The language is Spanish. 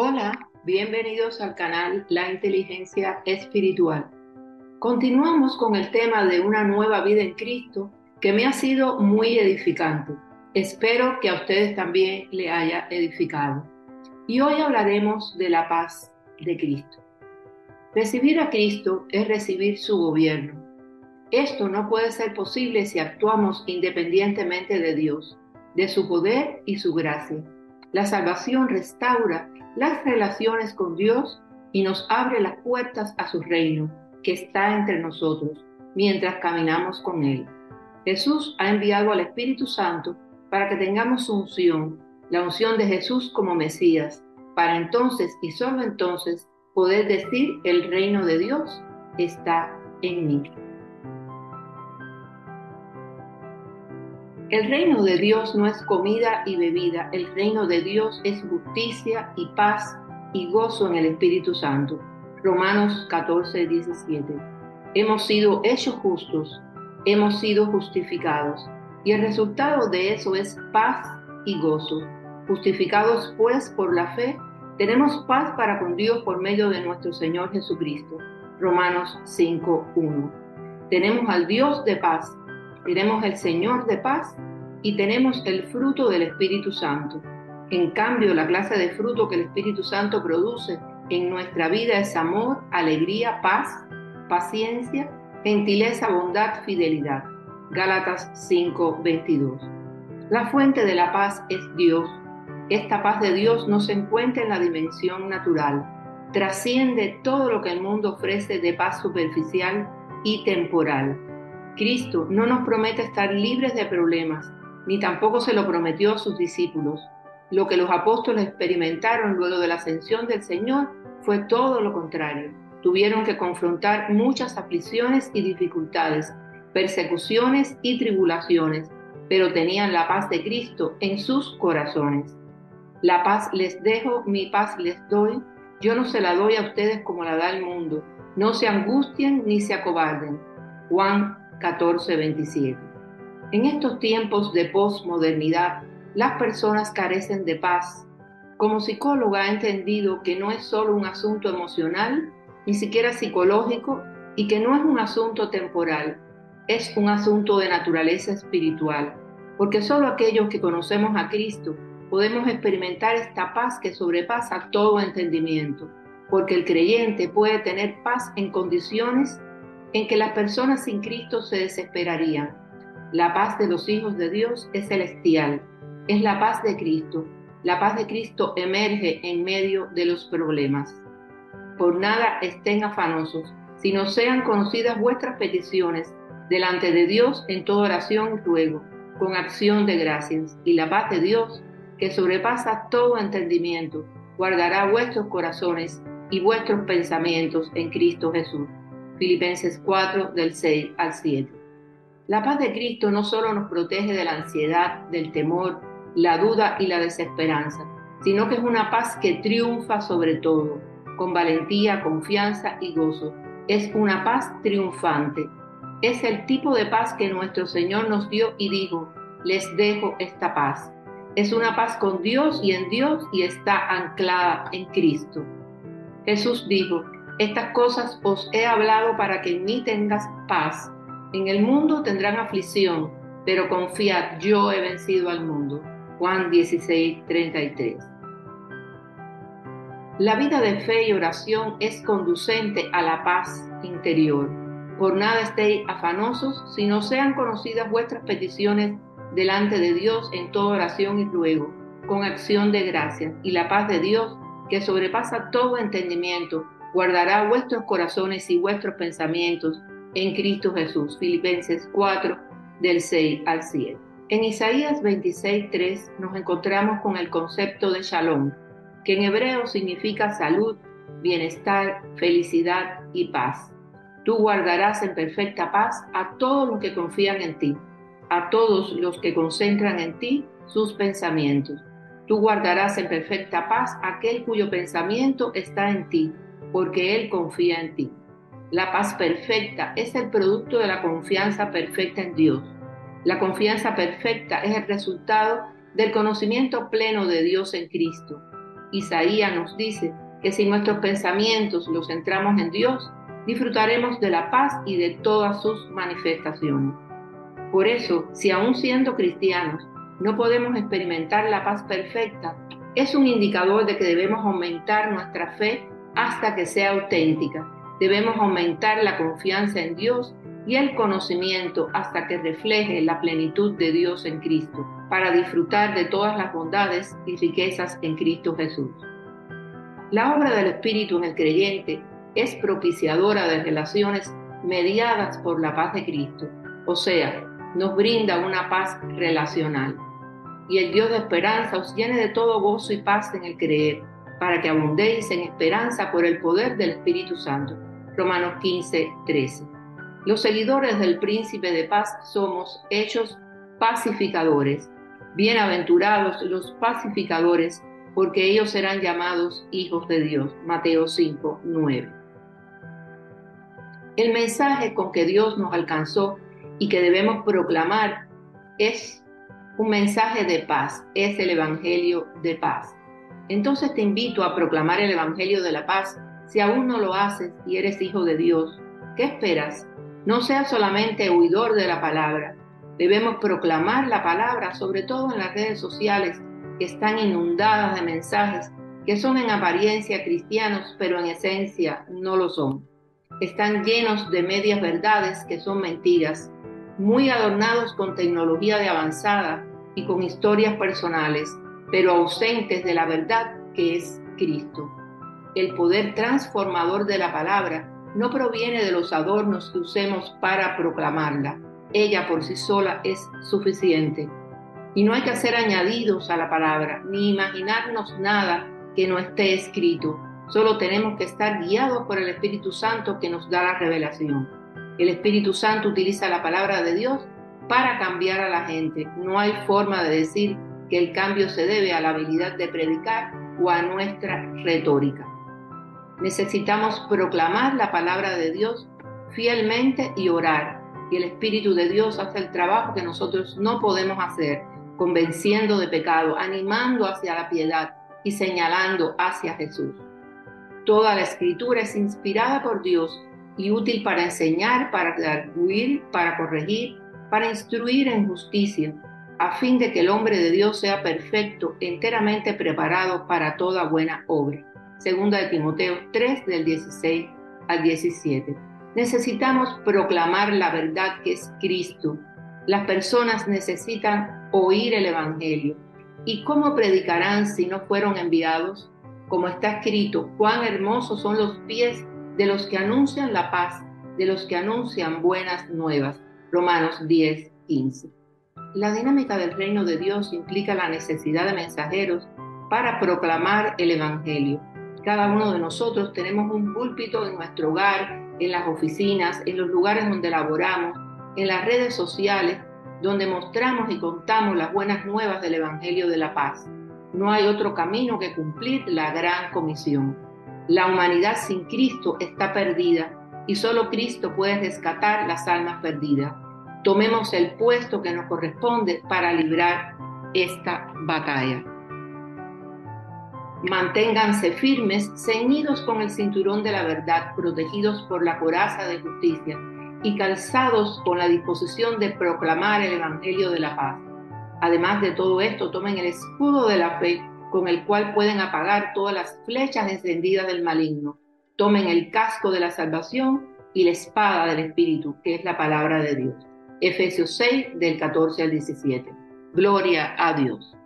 Hola, bienvenidos al canal La Inteligencia Espiritual. Continuamos con el tema de una nueva vida en Cristo que me ha sido muy edificante. Espero que a ustedes también le haya edificado. Y hoy hablaremos de la paz de Cristo. Recibir a Cristo es recibir su gobierno. Esto no puede ser posible si actuamos independientemente de Dios, de su poder y su gracia. La salvación restaura las relaciones con Dios y nos abre las puertas a su reino que está entre nosotros mientras caminamos con Él. Jesús ha enviado al Espíritu Santo para que tengamos su unción, la unción de Jesús como Mesías, para entonces y solo entonces poder decir el reino de Dios está en mí. El reino de Dios no es comida y bebida, el reino de Dios es justicia y paz y gozo en el Espíritu Santo. Romanos 14, 17. Hemos sido hechos justos, hemos sido justificados y el resultado de eso es paz y gozo. Justificados pues por la fe, tenemos paz para con Dios por medio de nuestro Señor Jesucristo. Romanos 5, 1. Tenemos al Dios de paz tenemos el Señor de paz y tenemos el fruto del Espíritu Santo. En cambio, la clase de fruto que el Espíritu Santo produce en nuestra vida es amor, alegría, paz, paciencia, gentileza, bondad, fidelidad. Gálatas 5:22. La fuente de la paz es Dios. Esta paz de Dios no se encuentra en la dimensión natural, trasciende todo lo que el mundo ofrece de paz superficial y temporal Cristo no nos promete estar libres de problemas, ni tampoco se lo prometió a sus discípulos. Lo que los apóstoles experimentaron luego de la ascensión del Señor fue todo lo contrario. Tuvieron que confrontar muchas aflicciones y dificultades, persecuciones y tribulaciones, pero tenían la paz de Cristo en sus corazones. La paz les dejo, mi paz les doy. Yo no se la doy a ustedes como la da el mundo. No se angustien ni se acobarden. Juan 14:27. En estos tiempos de posmodernidad, las personas carecen de paz. Como psicóloga he entendido que no es solo un asunto emocional, ni siquiera psicológico, y que no es un asunto temporal, es un asunto de naturaleza espiritual, porque solo aquellos que conocemos a Cristo podemos experimentar esta paz que sobrepasa todo entendimiento, porque el creyente puede tener paz en condiciones en que las personas sin Cristo se desesperarían. La paz de los hijos de Dios es celestial, es la paz de Cristo. La paz de Cristo emerge en medio de los problemas. Por nada estén afanosos, sino sean conocidas vuestras peticiones delante de Dios en toda oración y ruego, con acción de gracias. Y la paz de Dios, que sobrepasa todo entendimiento, guardará vuestros corazones y vuestros pensamientos en Cristo Jesús. Filipenses 4 del 6 al 7. La paz de Cristo no solo nos protege de la ansiedad, del temor, la duda y la desesperanza, sino que es una paz que triunfa sobre todo, con valentía, confianza y gozo. Es una paz triunfante. Es el tipo de paz que nuestro Señor nos dio y dijo, les dejo esta paz. Es una paz con Dios y en Dios y está anclada en Cristo. Jesús dijo, estas cosas os he hablado para que en mí tengas paz. En el mundo tendrán aflicción, pero confiad, yo he vencido al mundo. Juan 16, 33. La vida de fe y oración es conducente a la paz interior. Por nada estéis afanosos, sino sean conocidas vuestras peticiones delante de Dios en toda oración y ruego, con acción de gracias, y la paz de Dios, que sobrepasa todo entendimiento, guardará vuestros corazones y vuestros pensamientos en Cristo Jesús. Filipenses 4, del 6 al 7. En Isaías 26, 3 nos encontramos con el concepto de shalom, que en hebreo significa salud, bienestar, felicidad y paz. Tú guardarás en perfecta paz a todos los que confían en ti, a todos los que concentran en ti sus pensamientos. Tú guardarás en perfecta paz aquel cuyo pensamiento está en ti porque Él confía en ti. La paz perfecta es el producto de la confianza perfecta en Dios. La confianza perfecta es el resultado del conocimiento pleno de Dios en Cristo. Isaías nos dice que si nuestros pensamientos los centramos en Dios, disfrutaremos de la paz y de todas sus manifestaciones. Por eso, si aún siendo cristianos no podemos experimentar la paz perfecta, es un indicador de que debemos aumentar nuestra fe hasta que sea auténtica. Debemos aumentar la confianza en Dios y el conocimiento hasta que refleje la plenitud de Dios en Cristo, para disfrutar de todas las bondades y riquezas en Cristo Jesús. La obra del Espíritu en el creyente es propiciadora de relaciones mediadas por la paz de Cristo, o sea, nos brinda una paz relacional. Y el Dios de esperanza os llene de todo gozo y paz en el creer, para que abundéis en esperanza por el poder del Espíritu Santo. Romanos 15, 13. Los seguidores del príncipe de paz somos hechos pacificadores. Bienaventurados los pacificadores, porque ellos serán llamados hijos de Dios. Mateo 5, 9. El mensaje con que Dios nos alcanzó y que debemos proclamar es un mensaje de paz, es el Evangelio de paz. Entonces te invito a proclamar el Evangelio de la paz si aún no lo haces y eres hijo de Dios. ¿Qué esperas? No seas solamente huidor de la palabra. Debemos proclamar la palabra, sobre todo en las redes sociales, que están inundadas de mensajes que son en apariencia cristianos, pero en esencia no lo son. Están llenos de medias verdades que son mentiras muy adornados con tecnología de avanzada y con historias personales, pero ausentes de la verdad que es Cristo. El poder transformador de la palabra no proviene de los adornos que usemos para proclamarla. Ella por sí sola es suficiente. Y no hay que hacer añadidos a la palabra, ni imaginarnos nada que no esté escrito. Solo tenemos que estar guiados por el Espíritu Santo que nos da la revelación. El Espíritu Santo utiliza la palabra de Dios para cambiar a la gente. No hay forma de decir que el cambio se debe a la habilidad de predicar o a nuestra retórica. Necesitamos proclamar la palabra de Dios fielmente y orar. Y el Espíritu de Dios hace el trabajo que nosotros no podemos hacer, convenciendo de pecado, animando hacia la piedad y señalando hacia Jesús. Toda la escritura es inspirada por Dios y útil para enseñar, para redarguir, para corregir, para instruir en justicia, a fin de que el hombre de Dios sea perfecto, enteramente preparado para toda buena obra. Segunda de Timoteo 3 del 16 al 17. Necesitamos proclamar la verdad que es Cristo. Las personas necesitan oír el Evangelio. ¿Y cómo predicarán si no fueron enviados? Como está escrito, cuán hermosos son los pies de los que anuncian la paz, de los que anuncian buenas nuevas. Romanos 10, 15. La dinámica del reino de Dios implica la necesidad de mensajeros para proclamar el Evangelio. Cada uno de nosotros tenemos un púlpito en nuestro hogar, en las oficinas, en los lugares donde laboramos, en las redes sociales, donde mostramos y contamos las buenas nuevas del Evangelio de la paz. No hay otro camino que cumplir la gran comisión. La humanidad sin Cristo está perdida y solo Cristo puede rescatar las almas perdidas. Tomemos el puesto que nos corresponde para librar esta batalla. Manténganse firmes, ceñidos con el cinturón de la verdad, protegidos por la coraza de justicia y calzados con la disposición de proclamar el Evangelio de la paz. Además de todo esto, tomen el escudo de la fe con el cual pueden apagar todas las flechas encendidas del maligno. Tomen el casco de la salvación y la espada del Espíritu, que es la palabra de Dios. Efesios 6 del 14 al 17. Gloria a Dios.